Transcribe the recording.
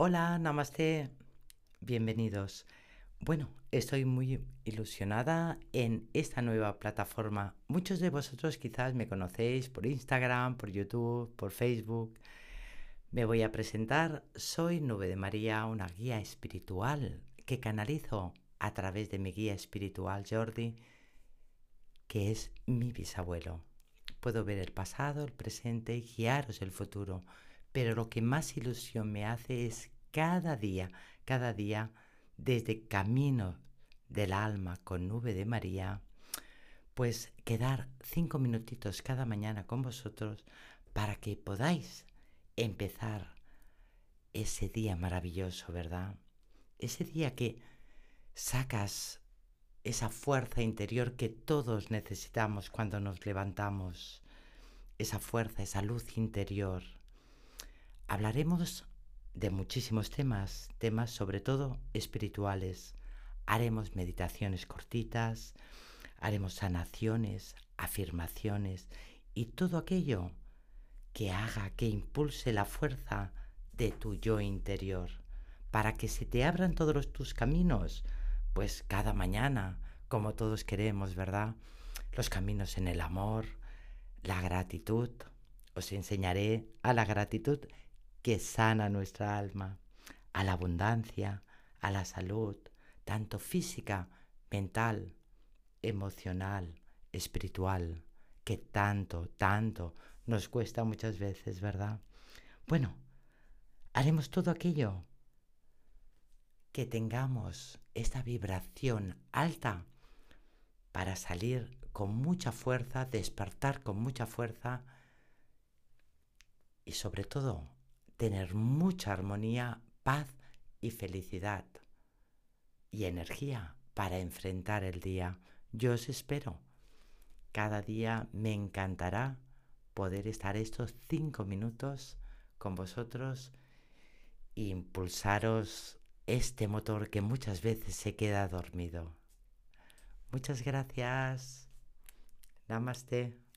Hola, namaste. Bienvenidos. Bueno, estoy muy ilusionada en esta nueva plataforma. Muchos de vosotros quizás me conocéis por Instagram, por YouTube, por Facebook. Me voy a presentar. Soy Nube de María, una guía espiritual que canalizo a través de mi guía espiritual Jordi, que es mi bisabuelo. Puedo ver el pasado, el presente y guiaros el futuro pero lo que más ilusión me hace es cada día, cada día, desde Camino del Alma con Nube de María, pues quedar cinco minutitos cada mañana con vosotros para que podáis empezar ese día maravilloso, ¿verdad? Ese día que sacas esa fuerza interior que todos necesitamos cuando nos levantamos, esa fuerza, esa luz interior Hablaremos de muchísimos temas, temas sobre todo espirituales. Haremos meditaciones cortitas, haremos sanaciones, afirmaciones y todo aquello que haga, que impulse la fuerza de tu yo interior, para que se te abran todos tus caminos, pues cada mañana, como todos queremos, ¿verdad? Los caminos en el amor, la gratitud. Os enseñaré a la gratitud que sana nuestra alma, a la abundancia, a la salud, tanto física, mental, emocional, espiritual, que tanto, tanto nos cuesta muchas veces, ¿verdad? Bueno, haremos todo aquello que tengamos esta vibración alta para salir con mucha fuerza, despertar con mucha fuerza y sobre todo tener mucha armonía, paz y felicidad y energía para enfrentar el día. Yo os espero. Cada día me encantará poder estar estos cinco minutos con vosotros e impulsaros este motor que muchas veces se queda dormido. Muchas gracias. Namaste.